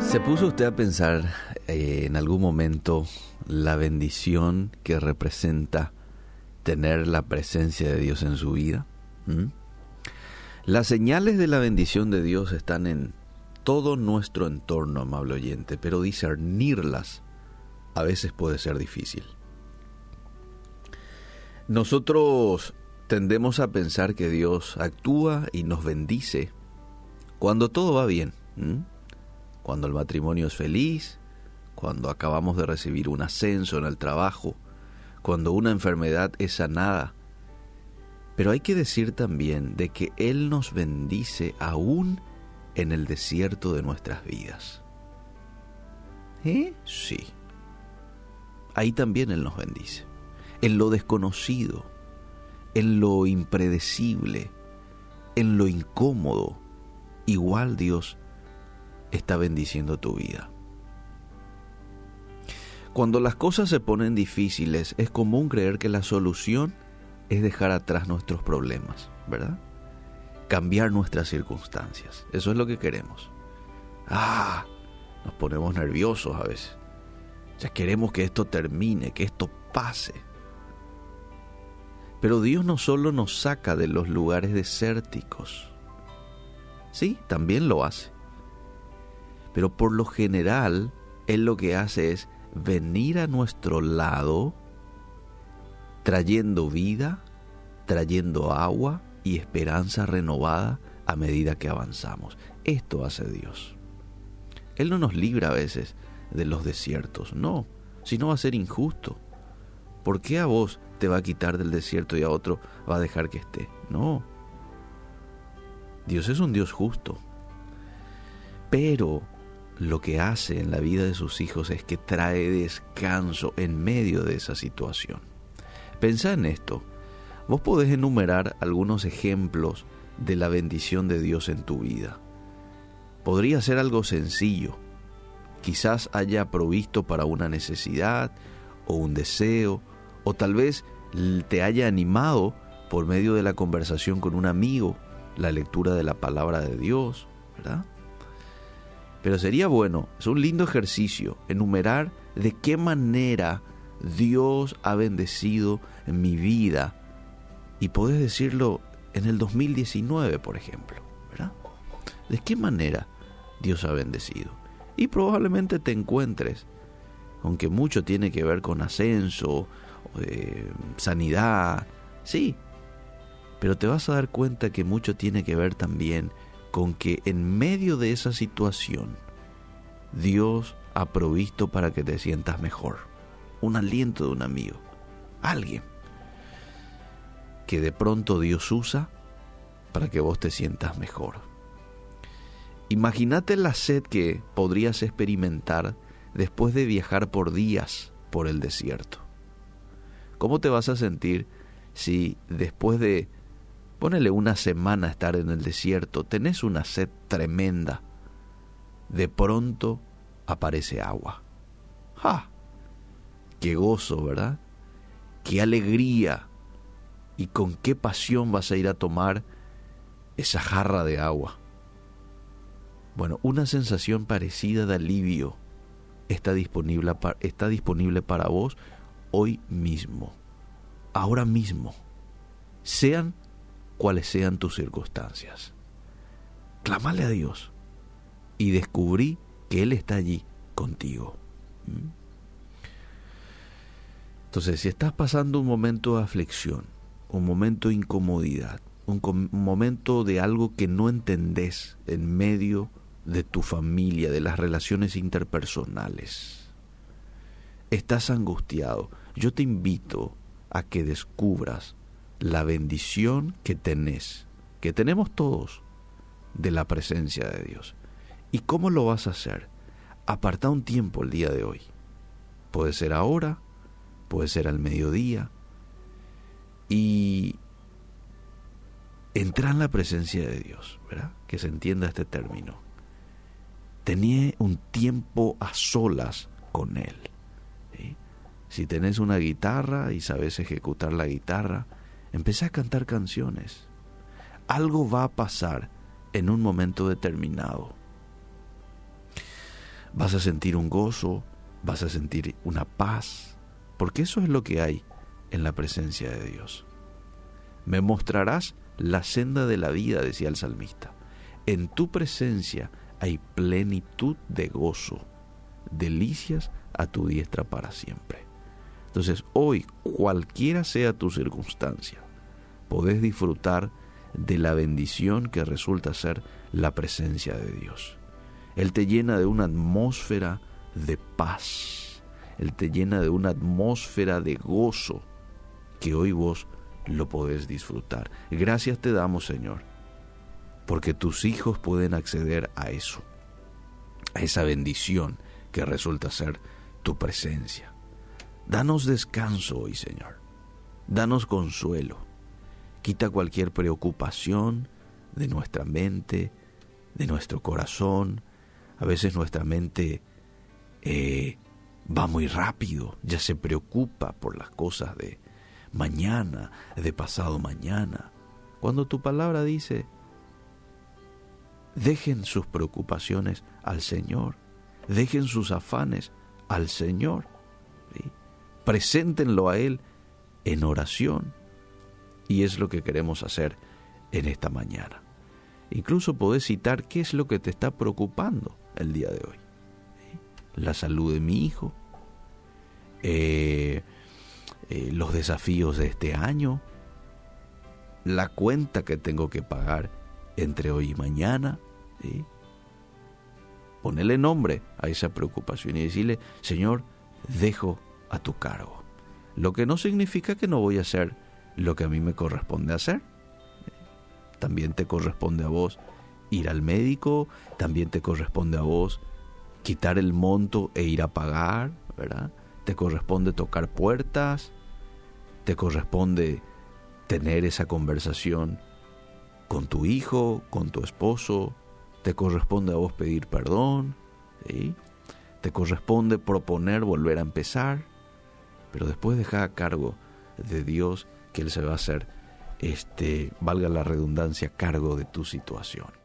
¿Se puso usted a pensar eh, en algún momento la bendición que representa tener la presencia de Dios en su vida? ¿Mm? Las señales de la bendición de Dios están en todo nuestro entorno, amable oyente, pero discernirlas a veces puede ser difícil. Nosotros tendemos a pensar que Dios actúa y nos bendice cuando todo va bien, cuando el matrimonio es feliz, cuando acabamos de recibir un ascenso en el trabajo, cuando una enfermedad es sanada. Pero hay que decir también de que Él nos bendice aún en el desierto de nuestras vidas. ¿Eh? Sí. Ahí también Él nos bendice en lo desconocido, en lo impredecible, en lo incómodo, igual Dios está bendiciendo tu vida. Cuando las cosas se ponen difíciles, es común creer que la solución es dejar atrás nuestros problemas, ¿verdad? Cambiar nuestras circunstancias. Eso es lo que queremos. Ah, nos ponemos nerviosos a veces. Ya queremos que esto termine, que esto pase. Pero Dios no solo nos saca de los lugares desérticos, sí, también lo hace. Pero por lo general, Él lo que hace es venir a nuestro lado trayendo vida, trayendo agua y esperanza renovada a medida que avanzamos. Esto hace Dios. Él no nos libra a veces de los desiertos, no, sino va a ser injusto. ¿Por qué a vos te va a quitar del desierto y a otro va a dejar que esté? No. Dios es un Dios justo. Pero lo que hace en la vida de sus hijos es que trae descanso en medio de esa situación. Pensá en esto. Vos podés enumerar algunos ejemplos de la bendición de Dios en tu vida. Podría ser algo sencillo. Quizás haya provisto para una necesidad o un deseo o tal vez te haya animado por medio de la conversación con un amigo, la lectura de la palabra de Dios, ¿verdad? Pero sería bueno, es un lindo ejercicio, enumerar de qué manera Dios ha bendecido en mi vida. Y podés decirlo en el 2019, por ejemplo, ¿verdad? ¿De qué manera Dios ha bendecido? Y probablemente te encuentres, aunque mucho tiene que ver con ascenso, eh, sanidad, sí, pero te vas a dar cuenta que mucho tiene que ver también con que en medio de esa situación Dios ha provisto para que te sientas mejor. Un aliento de un amigo, alguien que de pronto Dios usa para que vos te sientas mejor. Imagínate la sed que podrías experimentar después de viajar por días por el desierto. ¿Cómo te vas a sentir si después de, ponele una semana estar en el desierto, tenés una sed tremenda? De pronto aparece agua. ¡Ja! ¡Qué gozo, ¿verdad? ¡Qué alegría! ¿Y con qué pasión vas a ir a tomar esa jarra de agua? Bueno, una sensación parecida de alivio está disponible, está disponible para vos hoy mismo, ahora mismo, sean cuales sean tus circunstancias. Clámale a Dios y descubrí que Él está allí contigo. ¿Mm? Entonces, si estás pasando un momento de aflicción, un momento de incomodidad, un, momento de algo que no entendés en medio de tu familia, de las relaciones interpersonales, estás angustiado, yo te invito a que descubras la bendición que tenés, que tenemos todos, de la presencia de Dios. ¿Y cómo lo vas a hacer? Aparta un tiempo el día de hoy. Puede ser ahora, puede ser al mediodía. Y entra en la presencia de Dios, ¿verdad? Que se entienda este término. Tenía un tiempo a solas con Él. Si tenés una guitarra y sabes ejecutar la guitarra, empecé a cantar canciones. Algo va a pasar en un momento determinado. vas a sentir un gozo, vas a sentir una paz, porque eso es lo que hay en la presencia de Dios. Me mostrarás la senda de la vida, decía el salmista. En tu presencia hay plenitud de gozo, delicias a tu diestra para siempre. Entonces hoy, cualquiera sea tu circunstancia, podés disfrutar de la bendición que resulta ser la presencia de Dios. Él te llena de una atmósfera de paz. Él te llena de una atmósfera de gozo que hoy vos lo podés disfrutar. Gracias te damos, Señor, porque tus hijos pueden acceder a eso, a esa bendición que resulta ser tu presencia. Danos descanso hoy, Señor. Danos consuelo. Quita cualquier preocupación de nuestra mente, de nuestro corazón. A veces nuestra mente eh, va muy rápido, ya se preocupa por las cosas de mañana, de pasado mañana. Cuando tu palabra dice, dejen sus preocupaciones al Señor, dejen sus afanes al Señor, preséntenlo a Él en oración. Y es lo que queremos hacer en esta mañana. Incluso podés citar qué es lo que te está preocupando el día de hoy. La salud de mi hijo, eh, eh, los desafíos de este año, la cuenta que tengo que pagar entre hoy y mañana. ¿sí? Ponerle nombre a esa preocupación y decirle, Señor, dejo a tu cargo. Lo que no significa que no voy a hacer lo que a mí me corresponde hacer. También te corresponde a vos ir al médico, también te corresponde a vos quitar el monto e ir a pagar, ¿verdad? Te corresponde tocar puertas, te corresponde tener esa conversación con tu hijo, con tu esposo, te corresponde a vos pedir perdón, te corresponde proponer volver a empezar, pero después deja a cargo de Dios que Él se va a hacer, este, valga la redundancia, cargo de tu situación.